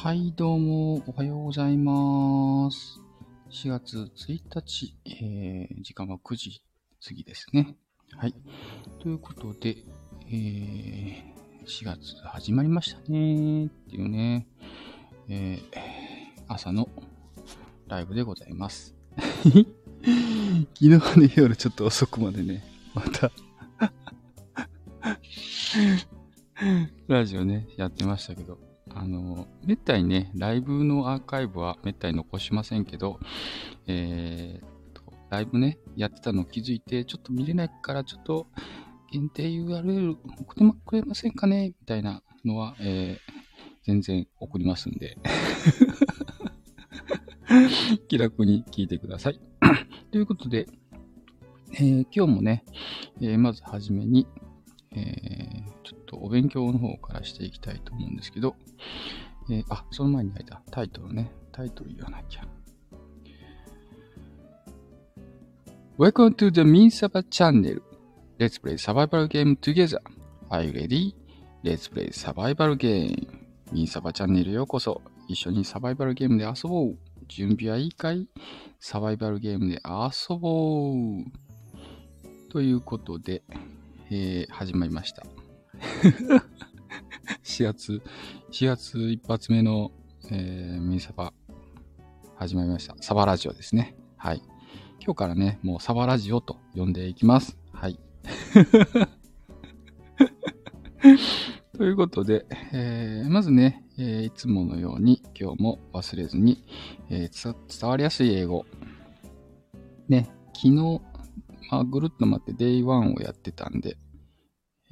はい、どうも、おはようございます。4月1日、えー、時間は9時過ぎですね。はい。ということで、えー、4月始まりましたねっていうね、えー、朝のライブでございます。昨日ね、夜ちょっと遅くまでね、また ラジオね、やってましたけど、あの、めったにね、ライブのアーカイブはめったに残しませんけど、えー、ライブね、やってたの気づいて、ちょっと見れないから、ちょっと限定 URL 送ってくれませんかね？みたいなのは、えー全然送りますんで。気楽に聞いてください。ということで、えー今日もね、えーまずはじめに、えーお勉強の方からしていきたいと思うんですけど、えーあ、その前にあれだ、タイトルね。タイトル言わなきゃ。Welcome to the Minsaba channel. Let's play survival game together. Are you ready? Let's play survival game. ミンサバチャンネルへようこそ。一緒にサバイバルゲームで遊ぼう。準備はいいかい？サバイバルゲームで遊ぼう。ということで、えー始まりました。4月、4月一発目の、えーミニサバ、始まりました。サバラジオですね。はい。今日からね、もうサバラジオと呼んでいきます。はい。ということで、えーまずね、えーいつものように今日も忘れずに、えー伝わりやすい英語。ね、昨日、まあ、ぐるっと待って Day1 をやってたんで、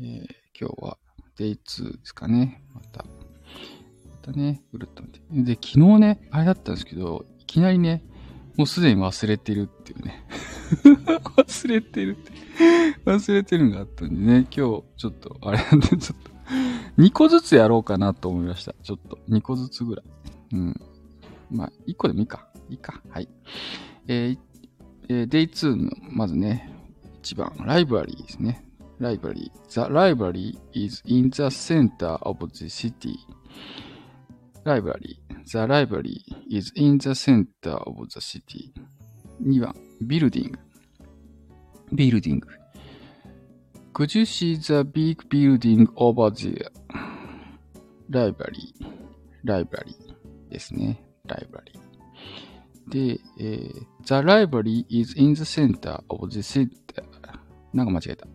えー今日は Day2 ですかね。また、またね、ぐるっと見て。で、昨日ね、あれだったんですけど、いきなりね、もうすでに忘れてるっていうね。忘れてるって。忘れてるのがあったんでね、今日ちょっと、あれなんで、ちょっと、2個ずつやろうかなと思いました。ちょっと、2個ずつぐらい。うん。まあ、1個でもいいか。いいか。はい。えーえー、Day2 の、まずね、1番、ライブラリーですね。library. The library is in the center of the city. library. The library is in the center of the city. 2番、building. building. Could you see the big building over there? library. library ですね。library. で、えー、The library is in the center of the city. なんか間違えた。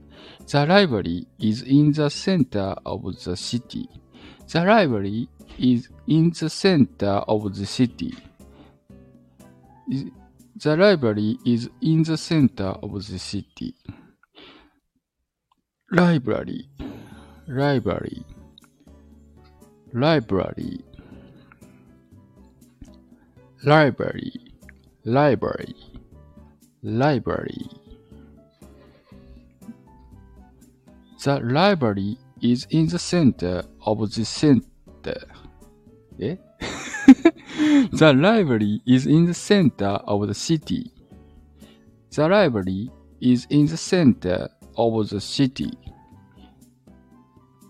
The library is in the center of the city. The library is in the center of the city. The library is in the center of the city. Library, library, library, library, library, library. The library is in the center of the center. え The library is in the center of the city. The library is in the center of the city.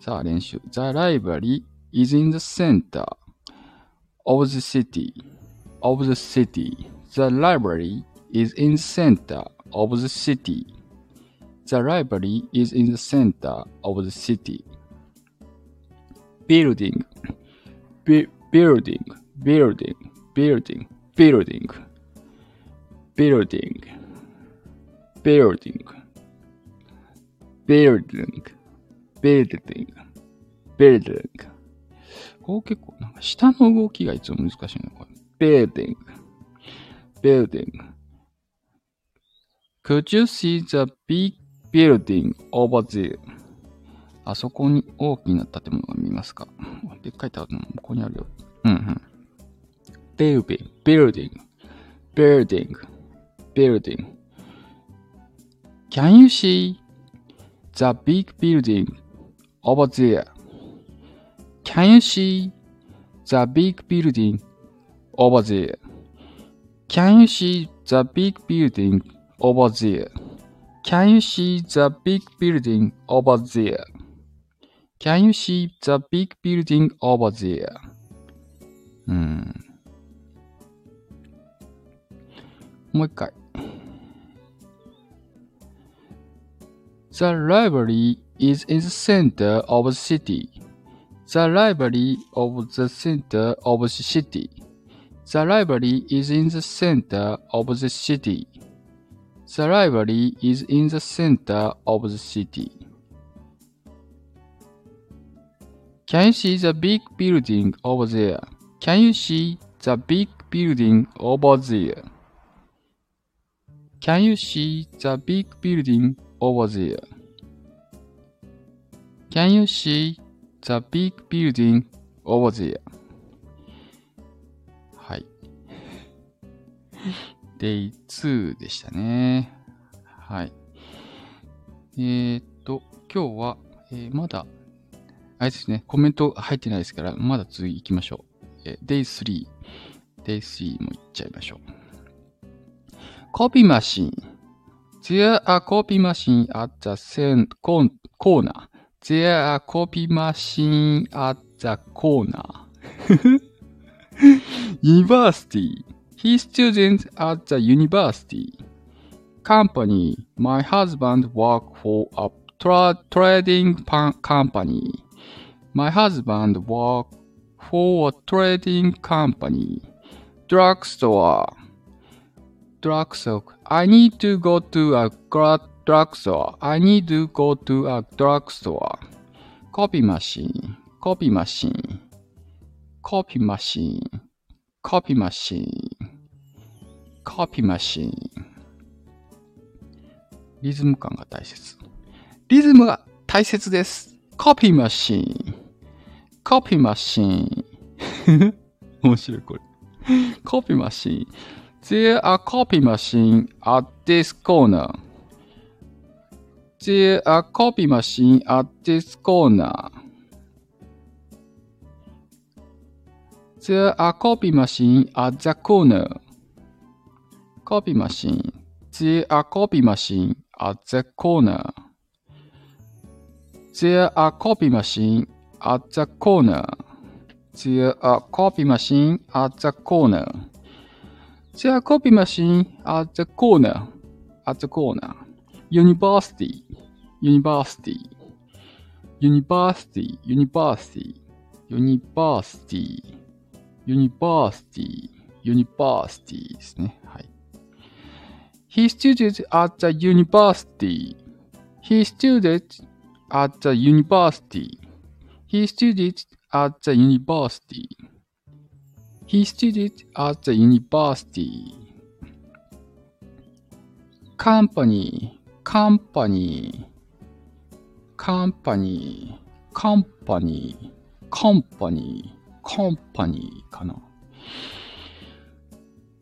さあ、練習。The library is in the center of the city. Of the city. The library is in the center of the city. The library is in the center of the city. Building. Bu- building. Building. Building. Building. Building. Building. Building. Building. Building. こう結構なんか下の動きがいつも難しいのこれ。Building. Building. Could you see the big building over there? あそこに大きな建物が見えますかでっかい建物、ここにあるよ。うんうん。building, building, building, building. Can you see the big building over there? Can you see the big building over there? Can you see the big building over there? Can you see the big building over there? Can you see the big building over there? うん。もう一回。The library is in the center of the city. The library of the center of the city. The library is in the center of the city. The library is in the center of the city. Can you see the big building over there? Can you see the big building over there? Can you see the big building over there? Can you see the big building over there? はい。Day2 でしたね。はい。えー、っと、今日は、えー、まだ、あれですね、コメント入ってないですから、まだ次行きましょう。えー、Day3。Day3 も行っちゃいましょう。Copy machine. There are copy machine at the center corner. There are copy machine at the corner. university. He students at the university. Company. My husband work for a tra trading company. My husband work for a trading company. Drugstore. drugstore. I need to go to a drugstore. I need to go to a drugstore. Copy machine. Copy machine. Copy machine. Copy machine. Copy machine. リズム感が大切。リズムが大切です。Copy machine. Copy machine. 面白いこれ。Copy machine. There are copy machine at this corner. There are copy machine at this corner. There are copy machine at the corner. Copy machine. There are copy machine at the corner. There are copy machine at the corner. There are copy machine at the corner. There are copy machine at the corner. At the corner. University. University. University. University. University. University. University ですね。はい。He studied at the university. He studied at the university. He studied at the university. He studied at the university. Company, company, company, company, company, company かな。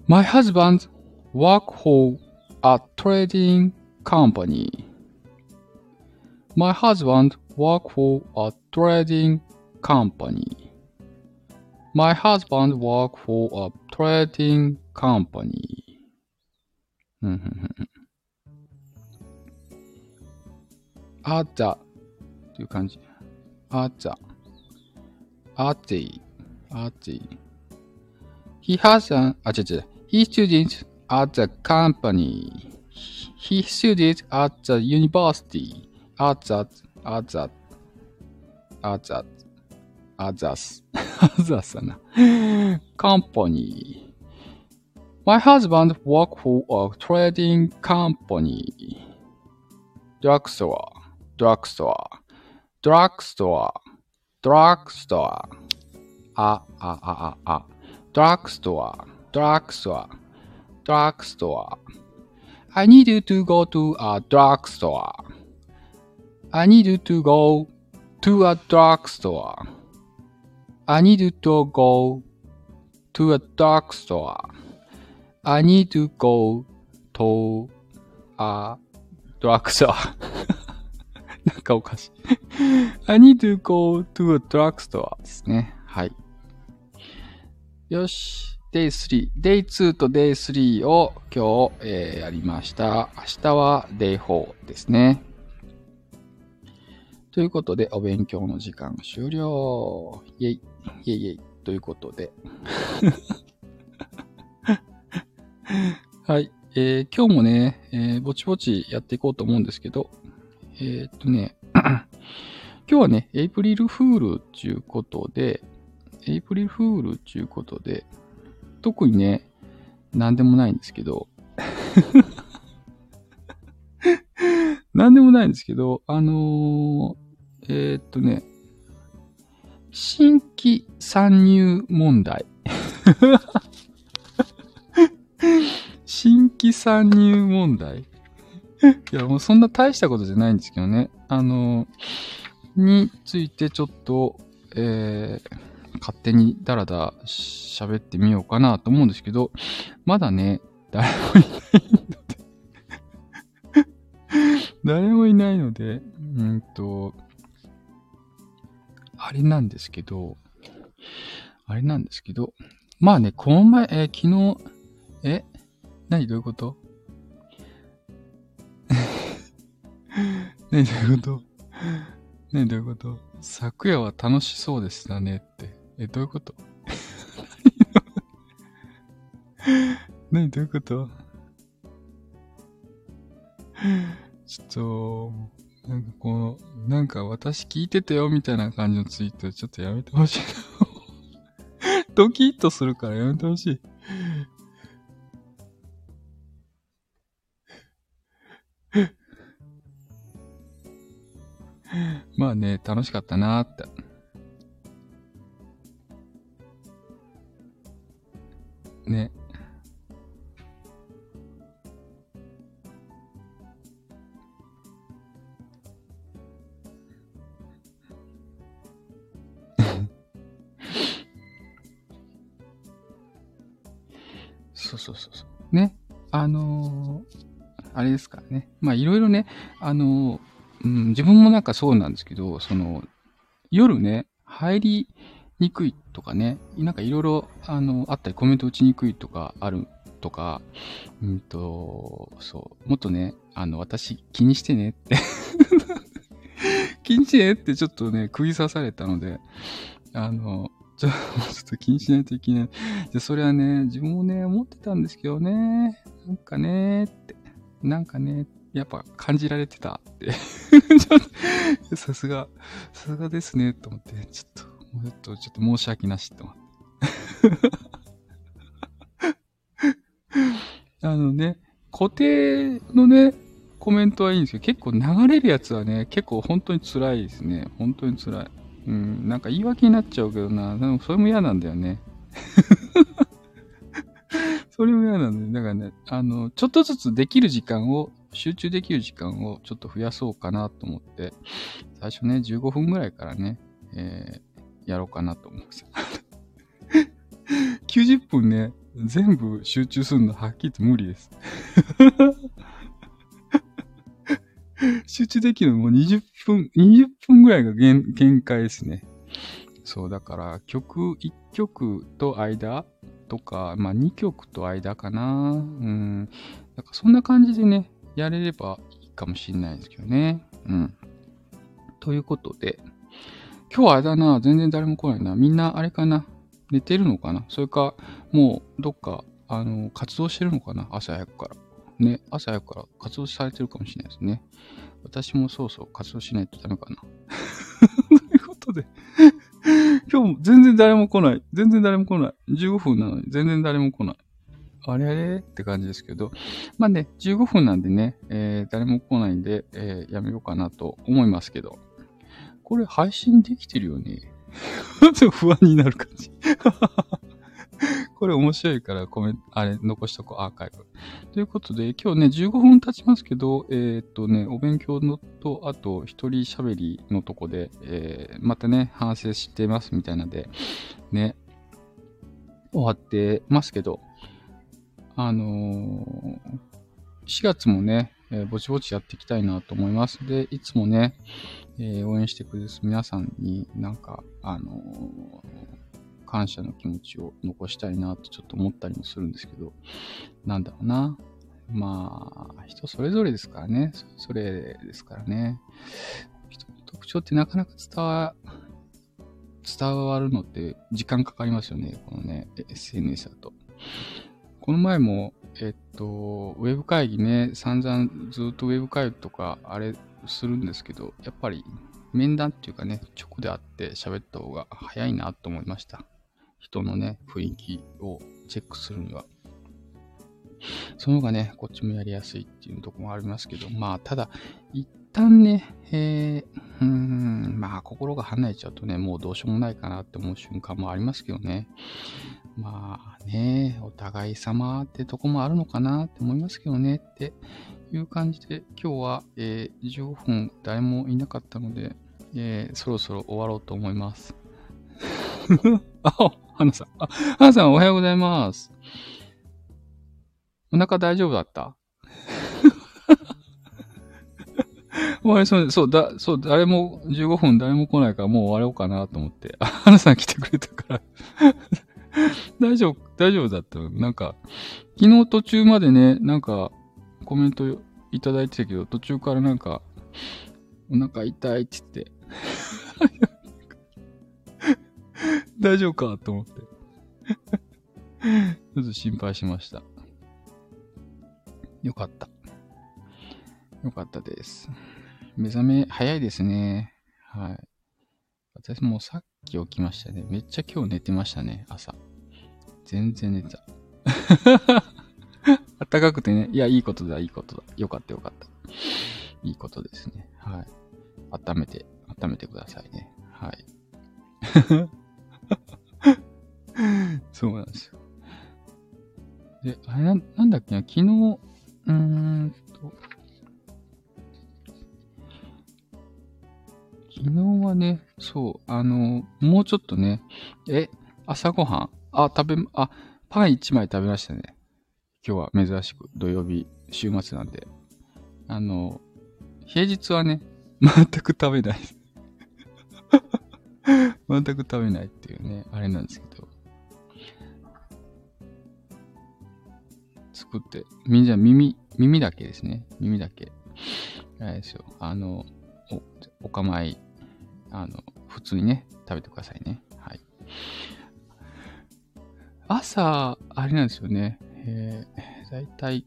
My husband work for a trading company. My husband work for a trading company. My husband work for a trading company. あざという感じ。あざ。あぜい。あぜい。He has an, あ、違う違う。He studied at the company. He studied at the university. At that, at that, at that, at that, at company. My husband worked for a trading company. Drugstore, drugstore, drugstore, drugstore. Ah, ah, ah, ah, ah. Drugstore, drugstore. Drugstore. I need you to go to a drugstore. I need you to go to a drugstore. I need to go to a drugstore. I need to go to a drugstore. なんかおかしい I need to go to a drugstore ですね。はい。よし。Day3。Day2 と Day3 を今日、えー、やりました。明日は Day4 ですね。ということで、お勉強の時間終了。イェイ。イェイイェイ。ということで。はい。えー、今日もね、えー、ぼちぼちやっていこうと思うんですけど、えー、っとね、今日はね、エイプリルフールっていうことで、エイプリルフールっていうことで、特にね、なんでもないんですけど、なんでもないんですけど、あのー、えー、っとね、新規参入問題。新規参入問題。いや、もうそんな大したことじゃないんですけどね。あのー、についてちょっと、えー、勝手にダラダラ喋ってみようかなと思うんですけど、まだね、誰もいないので 誰もいないので、うんと、あれなんですけど、あれなんですけど、まあね、この前、えー、昨日、え何どういうこと？何どういうこと？何どういうこと？昨夜は楽しそうでしたねって。え、どういうこと？何？どういうこと？ちょっと、なんかこう、なんか私聞いてたよみたいな感じのツイートちょっとやめてほしいな。ドキッとするからやめてほしい。まあね、楽しかったなーって。ね、あの、うん、自分もなんかそうなんですけど、その、夜ね、入りにくいとかね、なんかいろいろ、あの、あったりコメント打ちにくいとかあるとか、うんと、そう、もっとね、あの、私気にしてねって 気にしてねってちょっとね、釘刺されたので、あの、ちょっと気にしないといけない。で、それはね、自分もね、思ってたんですけどね、なんかね、って、なんかねって、やっぱ感じられてたって さすが、さすがですね、と思って、ちょっと、もうちょっと、ちょっと申し訳なしって思って。あのね、固定のね、コメントはいいんですけど、結構流れるやつはね、結構本当に辛いですね。本当に辛い。うん、なんか言い訳になっちゃうけどな。でもそれも嫌なんだよね。それも嫌なんだよ。だからね、あの、ちょっとずつできる時間を、集中できる時間をちょっと増やそうかなと思って、最初ね、15分ぐらいからね、えーやろうかなと思うんですよ。90分ね、全部集中するのはっきりと無理です。集中できるのも20分、20分ぐらいが限限界ですね。そう、だから曲1曲と間とか、まあ2曲と間かな。うん。だかそんな感じでね、やれればいいかもしれないですけどね。うん。ということで、今日はあれだな、全然誰も来ないな。みんなあれかな、寝てるのかなそれか、もうどっか、あの、活動してるのかな朝早くから。ね、朝早くから活動されてるかもしれないですね。私もそうそう活動しないとダメかな。ということで今日も全然誰も来ない。全然誰も来ない。15分なのに全然誰も来ない。あれあれって感じですけど。まあね、15分なんでね、えー、誰も来ないんで、えー、やめようかなと思いますけど。これ配信できてるよね？不安になる感じ これ面白いからコメント、あれ、残しとこう、アーカイブ。ということで、今日ね、15分経ちますけど、えー、っとね、お勉強のと、あと、一人喋りのとこで、えー、またね、反省してますみたいなんで、ね、終わってますけど、あの、4月もね、えー、ぼちぼちやっていきたいなと思います。で、いつもね、えー、応援してくれる皆さんになんか、あのー、感謝の気持ちを残したいなとちょっと思ったりもするんですけど、なんだろうな。まあ、人それぞれですからね。それぞれですからね。人の特徴ってなかなか伝わ伝わるのって時間かかりますよね。このね、SNS だと。この前も、えっと、ウェブ会議ね、散々ずっとウェブ会議とか、あれするんですけど、やっぱり面談っていうかね、直で会って喋った方が早いなと思いました。人のね、雰囲気をチェックするには。その方がね、こっちもやりやすいっていうとこもありますけど、まあ、ただ、一旦ね、えー、うん、まあ、心が離れちゃうとね、もうどうしようもないかなって思う瞬間もありますけどね。まあね、お互い様ってとこもあるのかなって思いますけどねっていう感じで、今日は、えー、15分誰もいなかったので、えー、そろそろ終わろうと思います。あ、花さん。あ、花さんおはようございます。お腹大丈夫だった？終わりそうそう、だ、そう、誰も、15分誰も来ないからもう終わろうかなと思って。あ、花さん来てくれたから 大丈夫、大丈夫だったなんか、昨日途中までね、なんか、コメントいただいてたけど、途中からなんか、お腹痛いって言って、大丈夫かと思って。ちょっと心配しました。よかった。よかったです。目覚め早いですね。はい。私もさっき起きましたね。めっちゃ今日寝てましたね、朝。全然寝た。あったかくてね。いや、いいことだ、いいことだ。よかった、よかった。いいことですね。はい。温めて、温めてくださいね。はい。そうなんですよ。で、あれな、なんだっけな、昨日、うーん昨日はね、そう、あの、もうちょっとね、え、朝ごはんあ、食べ、あ、パン1枚食べましたね。今日は珍しく土曜日、週末なんで。あの、平日はね、全く食べない。全く食べないっていうね、あれなんですけど。作って、みんな耳、耳だけですね。耳だけ。あれですよ。あの、お、お構い、あの、普通にね、食べてくださいね。はい。朝、あれなんですよね。えー、だいたい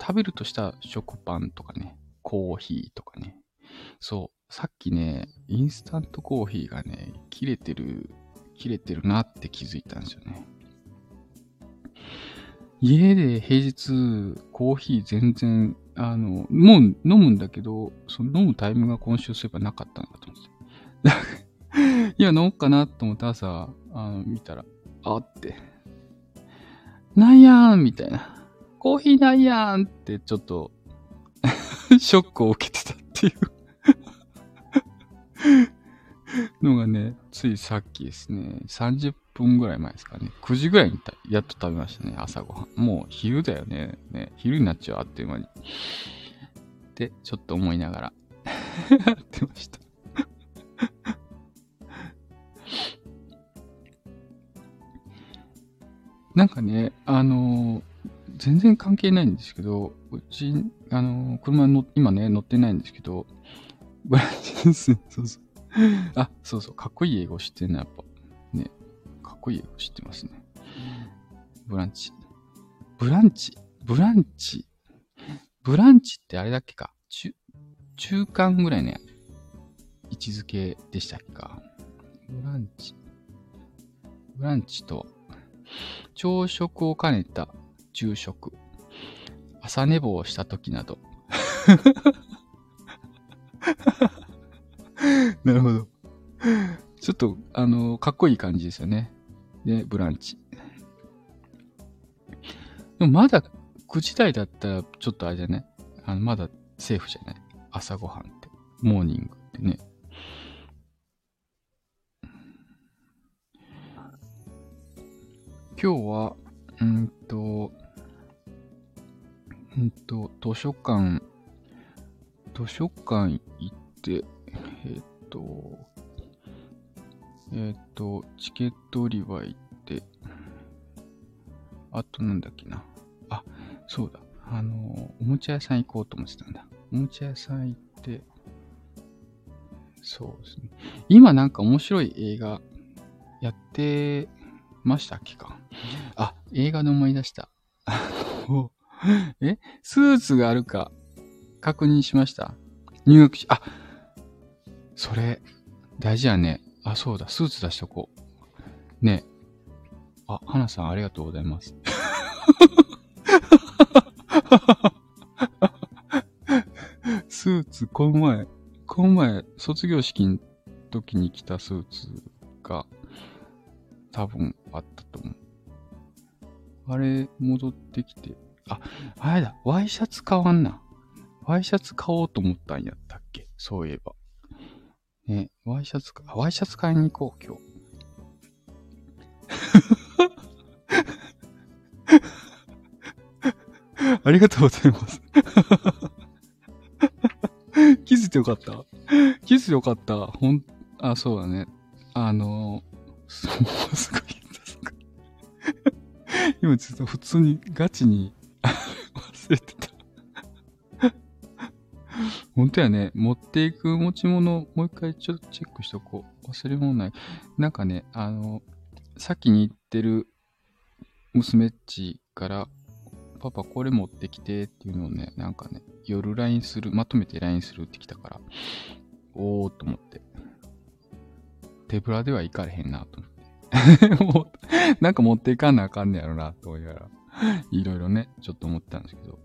食べるとした食パンとかね、コーヒーとかね。そう、さっきね、インスタントコーヒーがね、切れてる、切れてるなって気づいたんですよね。家で平日コーヒー全然、あの、もう飲むんだけど、その飲むタイムが今週すればなかったのかと思って。いや、飲もうかなと思って朝、あの、見たら、あって、なんやんみたいな。コーヒーなんやんってちょっと ショックを受けてたっていうのがね、ついさっきですね、30分ぐらい前ですかね、9時ぐらいにやっと食べましたね、朝ごはん。もう昼だよね。ね昼になっちゃう、あっという間に。ってちょっと思いながら やってましたなんかね、あの、全然関係ないんですけど、うち、あの、車の、今ね、乗ってないんですけど、ブランチです。そうそう。あ、そうそう、かっこいい英語知ってんの、やっぱ。ね、かっこいい英語知ってますね。ブランチ。ブランチ？ブランチ？ブランチってあれだっけか？中、中間ぐらいね、位置づけでしたっけか？ブランチ。ブランチと朝食を兼ねた昼食。朝寝坊をした時など。なるほど。ちょっと、あの、かっこいい感じですよね。で、ブランチ。でもまだ9時台だったら、ちょっとあれじゃない？あの、まだセーフじゃない？朝ごはんって。モーニングってね。今日は、うんと、うんと、図書館、図書館行って、えっ、と、えっ、と、チケット売り場行って、あとなんだっけな。あ、そうだ。あの、おもちゃ屋さん行こうと思ってたんだ。おもちゃ屋さん行って、そうですね。今なんか面白い映画やってましたっけか、映画で思い出した。えスーツがあるか確認しました入学し、あ、それ、大事やね。あ、そうだ、スーツ出しとこう。ねあ、花さんありがとうございます。スーツ、この前、この前、卒業式の時に着たスーツが、多分あったと思う。あれ、戻ってきて、あ、あれだ、ワイシャツ買わんな。ワイシャツ買おうと思ったんやったっけ？そういえば。ね、ワイシャツか、ワイシャツ買いに行こう、今日。ありがとうございます。気づいてよかった？気づいてよかった？ほん、あ、そうだね。あの、そう、すごい。今ちょっと普通にガチに忘れてた。本当やね。持っていく持ち物、もう一回ちょっとチェックしとこう。忘れ物ない。なんかね、あの、先に行ってる娘っちから、パパこれ持ってきてっていうのをね、なんかね、夜 LINE する、まとめて LINE するってきたから、おーっと思って。手ぶらでは行かれへんなと思って。もうなんか持っていかなあかんねやろなと思いながら、いろいろね、ちょっと思ってたんですけど、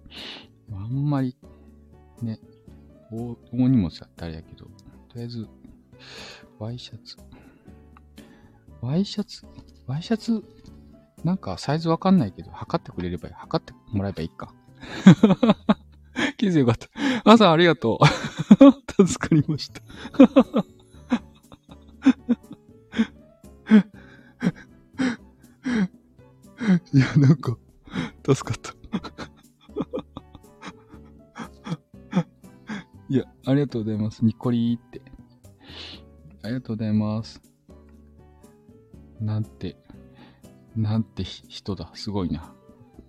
あんまり、ね、大大荷物だったらやけど、とりあえず、ワイシャツ。ワイシャツワイシャツなんかサイズわかんないけど、測ってくれればいい。測ってもらえばいいか。気づいてよかった。朝ありがとう。助かりました。いや、なんか、助かった。いや、ありがとうございます。にっこりーって。ありがとうございます。なんて、なんて人だ。すごいな。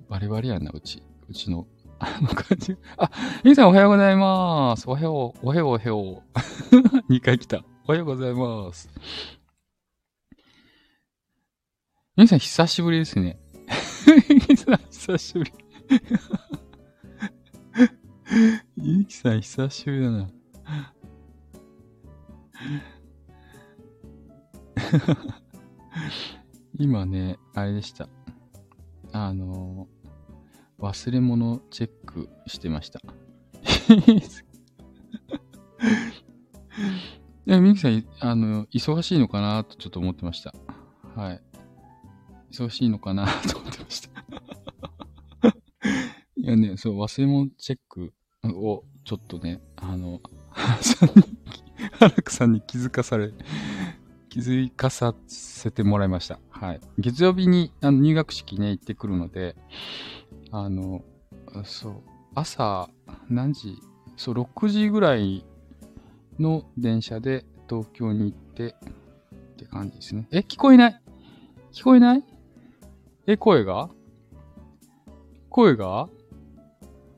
バリバリやな、うち。うちの、あの感じ。あ、みさんおはようございます。おはよう、おはよう、おはよう。2回来た。おはようございます。みさん久しぶりですね。久しぶり。ゆきさん久しぶりだな。今ね、あれでした。あの、忘れ物チェックしてました。いや、ミキさん、あの、忙しいのかなとちょっと思ってました。はい。忙しいのかなと思ってました。いやね、そう、忘れ物チェックをちょっとね、あの、さんに、ハラクさんに気づかされ、気づかさせてもらいました。はい。月曜日にあの入学式ね、行ってくるので、あの、そう、朝、何時そう、6時ぐらいの電車で東京に行って、って感じですね。え、聞こえない？聞こえない？え、声が？声が？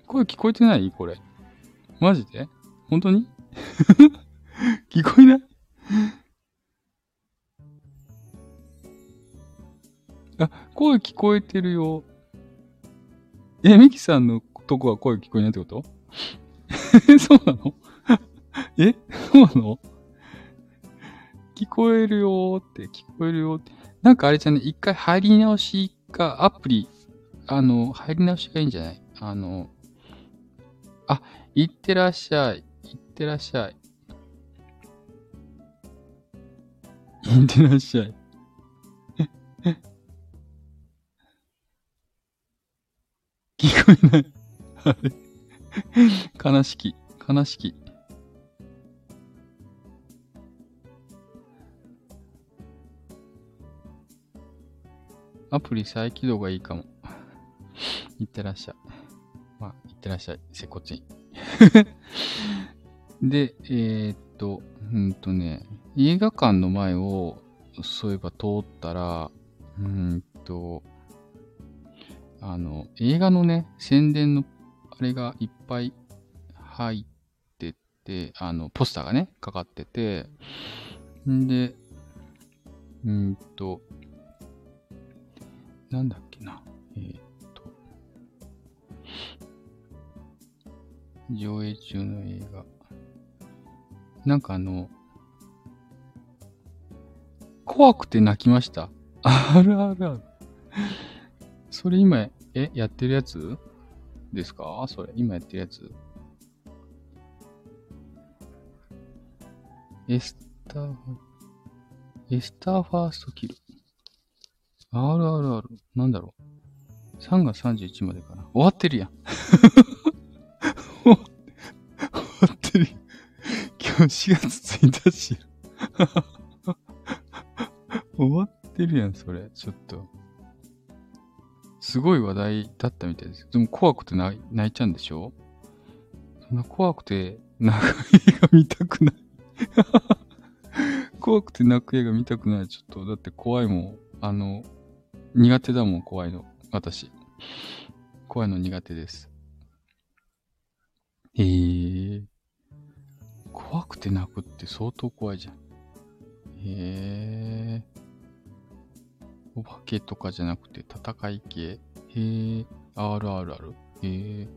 声聞こえてない？これ。マジで？本当に？聞こえない？あ、声聞こえてるよ。え、ミキさんのとこは声聞こえないってこと？そうなの？えそうなの？聞こえるよーって、聞こえるよーって。なんかあれじゃね、一回入り直しか、アプリ、あの、入り直しがいいんじゃない？あの、あ、いってらっしゃい。いってらっしゃい。いってらっしゃい。聞こえない。あれ悲しき、悲しき。アプリ再起動がいいかも。いってらっしゃい。ってらっしゃい。接骨院。で、えー、っと、うんとね、映画館の前を、そういえば通ったら、うんと、あの、映画のね、宣伝の、あれがいっぱい入ってて、あの、ポスターがね、かかってて、んで、うんと、なんだっけな。えー、っ上映中の映画。なんかあの、怖くて泣きました。あるあるある。それ今、え、やってるやつですか？それ、今やってるやつエスター、エスターファーストキル。RRR。なんだろう。3月31までかな。終わってるやん。4月1日。終わってるやん、それ。ちょっと。すごい話題だったみたいです。でも怖くて泣いちゃうんでしょ？そんな怖くて泣く映画見たくない怖くて泣く映画見たくない。ちょっと、だって怖いもん。あの、苦手だもん、怖いの。私。怖いの苦手です。ええー。怖くて泣くって相当怖いじゃん。へえ。お化けとかじゃなくて戦い系？へえ。あるあるある。へえ。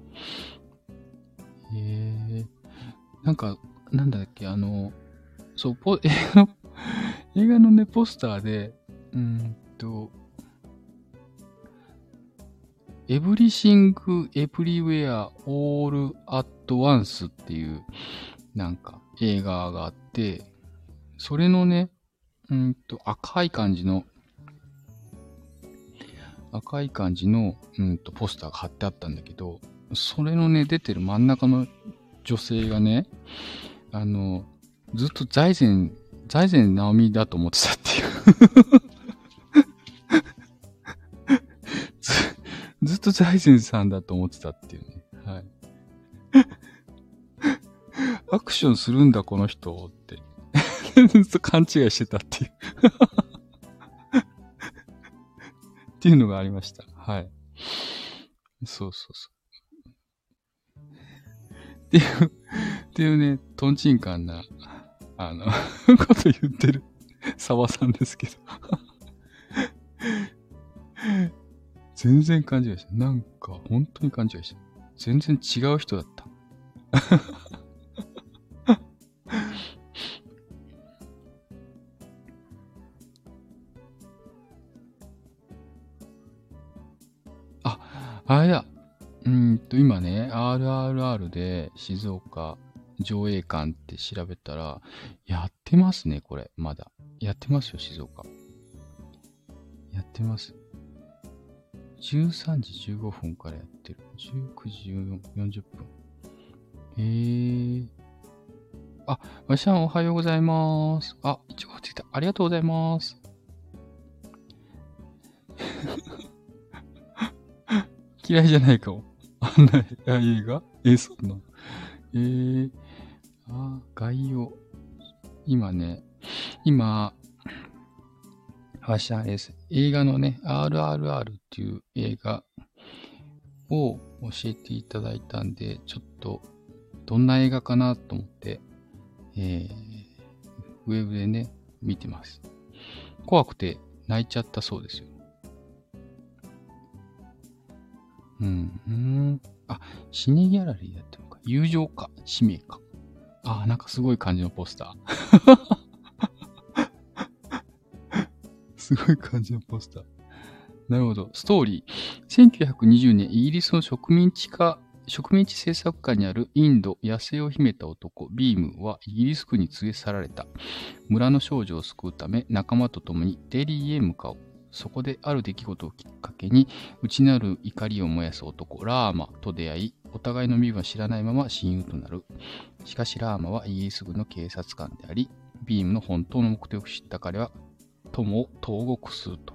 へえ。なんか、なんだっけ、あの、そう、ポ映画の、映画のね、ポスターで、うんと、エブリシング・エブリウェア・オール・アット・ワンスっていう、なんか、映画があって、それのね、うんと、赤い感じの、赤い感じの、うんと、ポスターが貼ってあったんだけど、それのね、出てる真ん中の女性がね、あの、ずっと財前、財前直美だと思ってたっていう。ずっと財前さんだと思ってたっていうアクションするんだ、この人って。勘違いしてたっていう っていうのがありました。はい。そうそうそう。っていう、っていうね、トンチンカンな、あの こと言ってる沢さんですけど全然勘違いした。なんか、本当に勘違いした。全然違う人だった。あ、れだ。うんと、今ね、RRR で静岡上映館って調べたら、やってますね、これ。まだ。やってますよ、静岡。やってます。13時15分からやってる。19時40分。へえー。あ、わしゃんおはようございます。あ、いちごついた。ありがとうございます。嫌いじゃないかも。あんな映画？え、そんな。えー、あ、概要。今ね、今、ファッション S。映画のね、RRR っていう映画を教えていただいたんで、ちょっとどんな映画かなと思って、えー、ウェブでね、見てます。怖くて泣いちゃったそうですよ。うん、うん。あ、シネギャラリーだったのか。友情か、使命か。あ、なんかすごい感じのポスター。すごい感じのポスター。なるほど。ストーリー。1920年、イギリスの植民地化、植民地政策下にあるインド、野生を秘めた男、ビームはイギリス軍に連れ去られた。村の少女を救うため、仲間と共にデリーへ向かう。そこである出来事をきっかけに、内なる怒りを燃やす男、ラーマと出会い、お互いの身分を知らないまま親友となる。しかしラーマはイギリス軍の警察官であり、ビームの本当の目的を知った彼は友を投獄すると。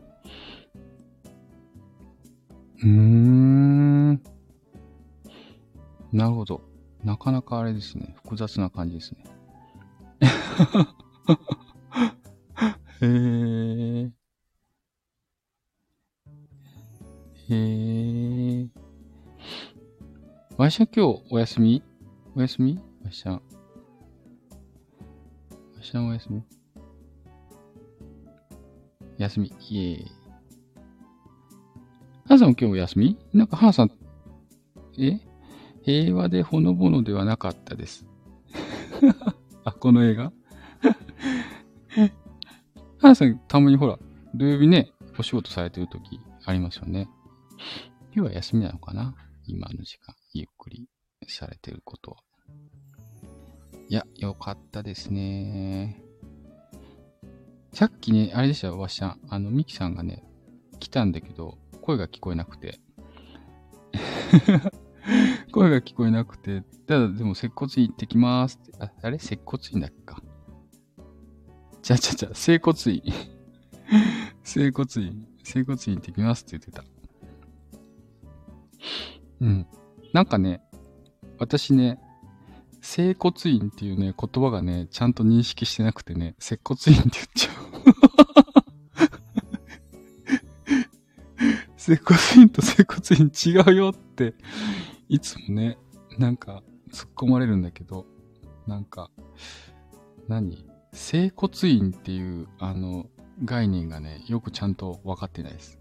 うーん。なるほど。なかなかあれですね。複雑な感じですね。へえ。へえ。わしゃ今日お休み？お休み？わしゃ。わしゃお休み？休み。イエーイ。ハンさんも今日お休み？なんかハンさん、え？平和でほのぼのではなかったです。あ、この映画？ハンさん、たまにほら、土曜日ね、お仕事されてる時ありますよね。今日は休みなのかな？今の時間、ゆっくりされてることは。いや、よかったですね。さっきね、あれでしたよ、わしさん。あの、ミキさんがね、来たんだけど、声が聞こえなくて。声が聞こえなくて、ただでも接骨院行ってきますって。あ、あれ？接骨院だっけか。ちゃちゃちゃ、整骨院。整骨院、整骨院行ってきますって言ってた。うん。なんかね、私ね、整骨院っていうね、言葉がね、ちゃんと認識してなくてね、接骨院って言っちゃう。接骨院と接骨院違うよって、いつもね、なんか突っ込まれるんだけど、なんか、何？整骨院っていうあの概念がね、よくちゃんと分かってないです。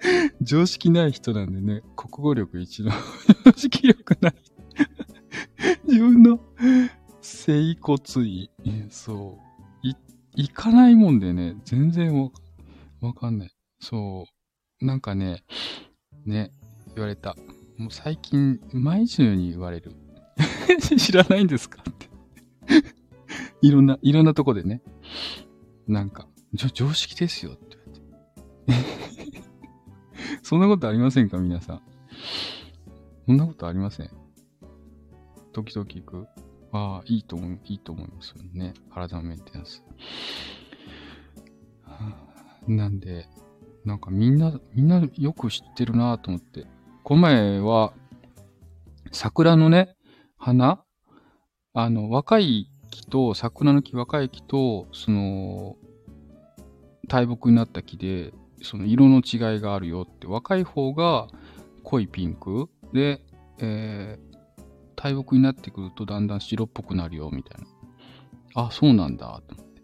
常識ない人なんでね、国語力一の 常識力ない自分の整骨院、そう、い、行かないもんでね、全然わ、わかんない。そう、なんかね、ね、言われた。もう最近、毎日のように言われる。知らないんですかっていろんな、いろんなとこでね。なんか、常識ですよって言われて。そんなことありませんか皆さん？そんなことありません？時々行く？ああ、いいと思う、いいと思いますよね。体のメンテナンス。なんで、なんかみんな、みんなよく知ってるなと思って。この前は、桜のね、花？あの、若い木と、桜の木、若い木と、その、大木になった木で、その色の違いがあるよって、若い方が濃いピンクで、えー、大木になってくるとだんだん白っぽくなるよ、みたいな。あ、そうなんだ、と思って。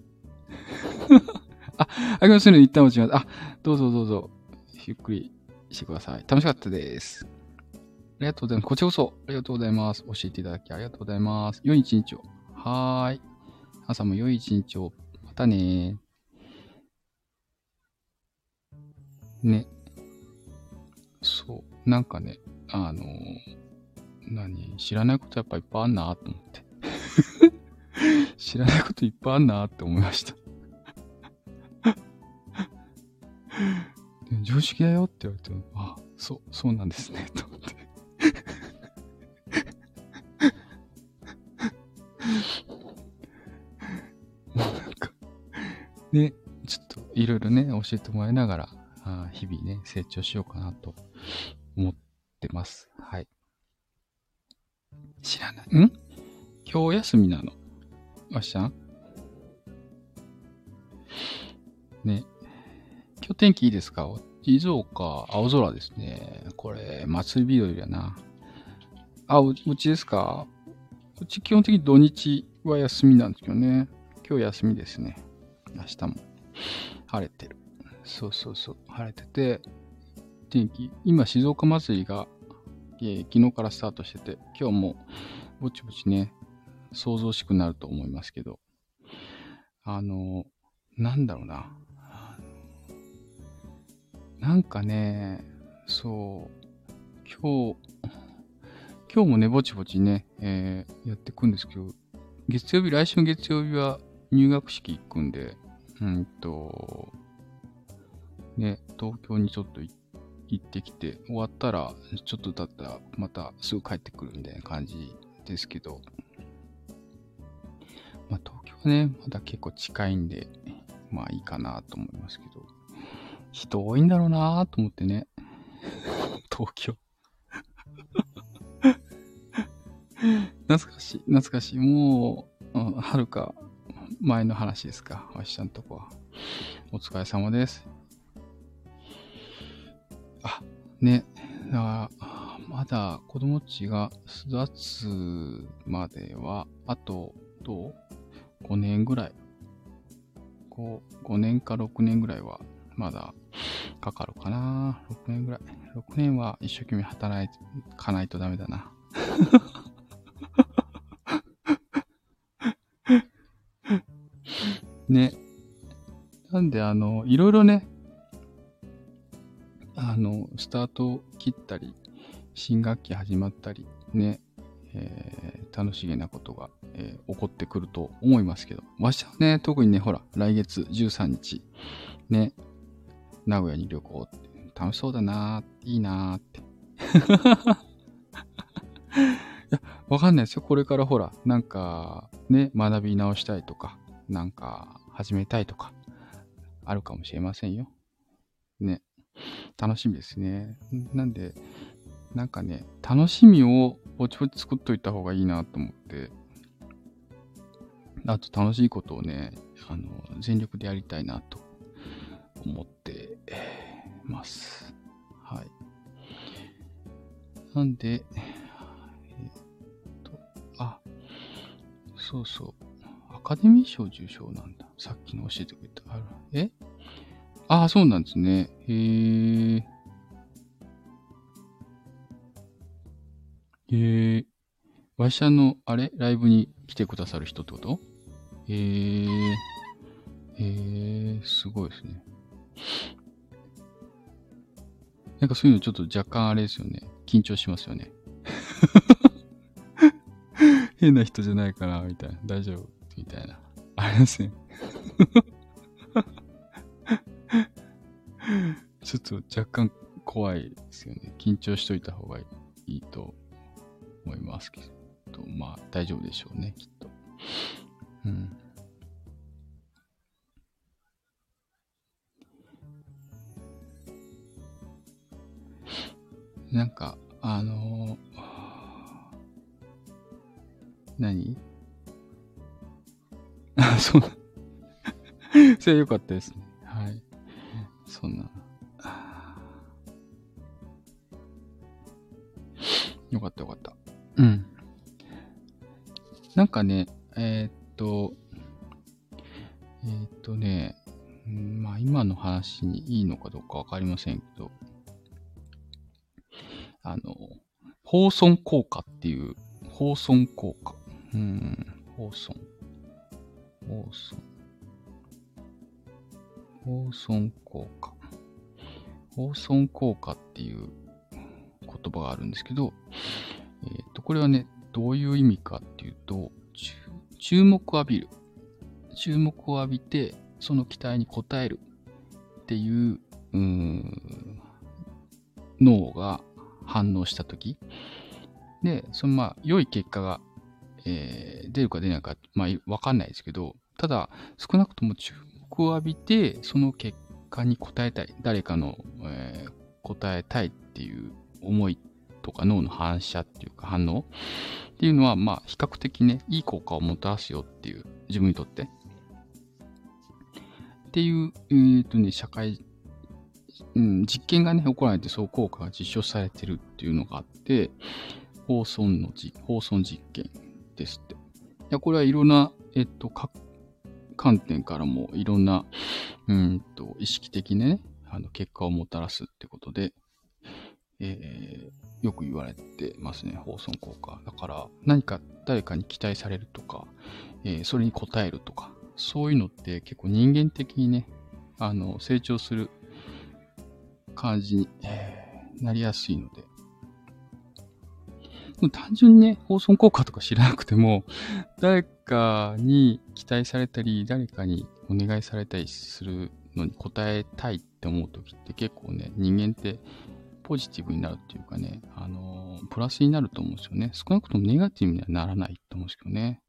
あ、ありますね。一旦落ちます。あ、どうぞどうぞ。ゆっくりしてください。楽しかったです。ありがとうございます。こちらこそ、ありがとうございます。教えていただきありがとうございます。良い一日を。はーい。朝も良い一日を。またねね。そう。なんかね、あのー、何？知らないことやっぱいっぱいあんなと思って。知らないこといっぱいあんなって思いました常識だよって言われても、あ、そう、そうなんですね、と思って。なんか、ね、ちょっといろいろね、教えてもらいながら、あ日々ね、成長しようかなと思ってます。はい。知らない。ん？今日休みなの？わしちゃんね。今日天気いいですか？静岡、青空ですね。これ、祭り日和やな。あ、うちですか？うち基本的に土日は休みなんですけどね。今日休みですね。明日も晴れてる。そうそうそう。晴れてて、天気、今静岡祭りが、えー、昨日からスタートしてて、今日もぼちぼちね、想像しくなると思いますけど、あの、なんだろうな。なんかね、そう、今日、今日もね、ぼちぼちね、えー、やっていくんですけど、月曜日、来週の月曜日は入学式行くんで、うんと、ね、東京にちょっと行ってきて、終わったら、ちょっと経ったら、またすぐ帰ってくるみたいな感じですけど、まあ東京はね、まだ結構近いんで、まあいいかなと思いますけど、人多いんだろうなと思ってね。東京懐かしい、懐かしい。もう、はるか前の話ですか。わしちゃんとこは。お疲れ様です。ね。だから、まだ子供っちが巣立つまでは、あと、どう ?5 年ぐらい。5, 5年か6年ぐらいはまだかかるかな。6年ぐらい。6年は一生懸命働かないとダメだな。ね。なんで、あの、いろいろね、あの、スタート切ったり、新学期始まったり、ね、えー、楽しげなことが、えー、起こってくると思いますけど、わしはね、特にね、ほら、来月13日、ね、名古屋に旅行って、楽しそうだなーいいなーって。いや、わかんないですよ。これからほら、なんか、ね、学び直したいとか、なんか、始めたいとか、あるかもしれませんよ。ね。楽しみですね。なんで、なんかね、楽しみをぼちぼち作っといた方がいいなと思って、あと楽しいことをね、あの、全力でやりたいなと思ってます。はい。なんで、えっと、あ、そうそう。アカデミー賞受賞なんだ。さっきの教えてくれた。あえ？ああ、そうなんですね。へえ。へえ。ワイシャンの、あれライブに来てくださる人ってこと？へえ。へえ、すごいですね。なんかそういうのちょっと若干あれですよね。緊張しますよね。変な人じゃないかな、みたいな。大丈夫？みたいな。ありますね。ちょっと若干怖いですよね。緊張しといた方がいいと思いますけど、まあ大丈夫でしょうね、きっと。うん。なんか、あのー、何？あ、そう。それは良かったですね。はい。そんな。かね、えー、っと、えー、っとね、まあ今の話にいいのかどうかわかりませんけど、あの、放送効果っていう、放送効果。うん、放送。放送。放送効果。放送効果っていう言葉があるんですけど、えっ、ー、と、これはね、どういう意味かっていうと、注目を浴びる。注目を浴びて、その期待に応えるっていう、うん脳が反応したとき、で、そのまあ、良い結果が、えー、出るか出ないか、まあ、わかんないですけど、ただ、少なくとも注目を浴びて、その結果に応えたい。誰かの、えー、答えたいっていう思いとか脳の反射っていうか反応っていうのは、まあ、比較的ね、いい効果をもたらすよっていう、自分にとって。っていう、えっ、ー、とね、社会うん、実験がね、行われてそう効果が実証されてるっていうのがあって、放送のじ、放送実験ですって。いや、これはいろんな、えっと、か観点からもいろんな、うんと、意識的ね、あの、結果をもたらすってことで、えー、よく言われてますね、放送効果。だから、何か誰かに期待されるとか、えー、それに応えるとか、そういうのって結構人間的にね、あの、成長する感じに、えー、なりやすいので。単純にね、放送効果とか知らなくても、誰かに期待されたり、誰かにお願いされたりするのに応えたいって思うときって結構ね、人間ってポジティブになるっていうかね、あの、プラスになると思うんですよね。少なくともネガティブにはならないと思うんですけどね。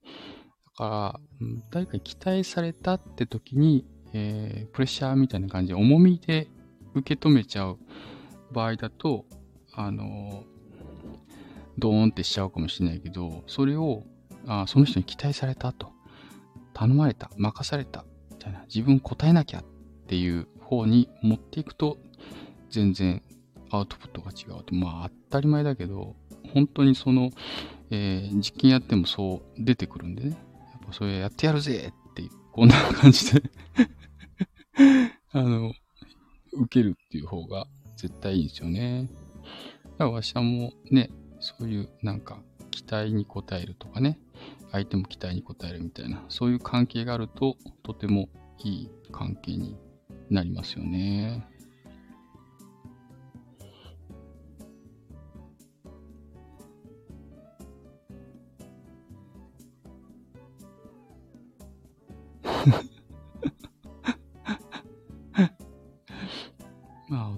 だから、誰かに期待されたって時に、えー、プレッシャーみたいな感じで重みで受け止めちゃう場合だと、あの、ドーンってしちゃうかもしれないけど、それを、あその人に期待されたと、頼まれた、任された、みたいな、自分答えなきゃっていう方に持っていくと、全然アウトプットが違うと。まあ、当たり前だけど、本当にその、えー、実験やってもそう出てくるんでね。やっぱそれやってやるぜって、こんな感じで あの、受けるっていう方が絶対いいんですよね。だからわしはもね、そういうなんか期待に応えるとかね、相手も期待に応えるみたいな、そういう関係があるととてもいい関係になりますよね。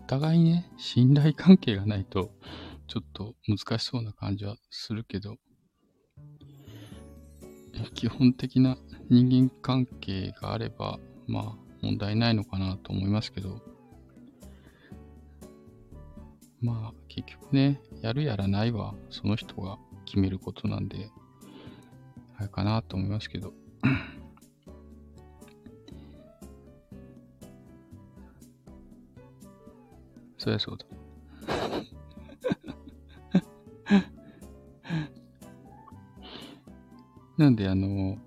互いね、信頼関係がないと、ちょっと難しそうな感じはするけど、基本的な人間関係があれば、まあ、問題ないのかなと思いますけど、まあ、結局ね、やるやらないは、その人が決めることなんで、あれかなと思いますけど。そりゃそうだ。なんで、あの、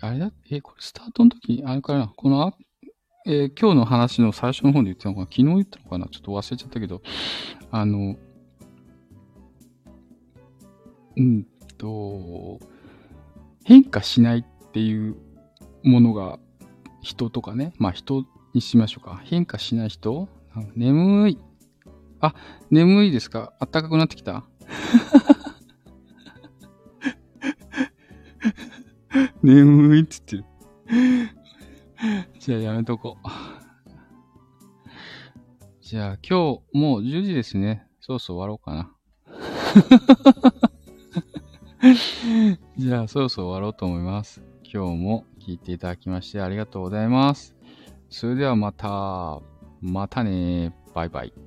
あれだ、え、これスタートの時、あれかな、この、えー、今日の話の最初の方で言ってたのかな、昨日言ったのかな、ちょっと忘れちゃったけど、あの、うんと、変化しないっていうものが人とかね、まあ人にしましょうか。変化しない人眠い。あ、眠いですか？あったかくなってきた？眠いって言ってる。じゃあやめとこう。じゃあ今日もう10時ですね。そろそろ終わろうかな。じゃあそろそろ終わろうと思います。今日も聞いていただきましてありがとうございます。それではまた。またねバイバイ。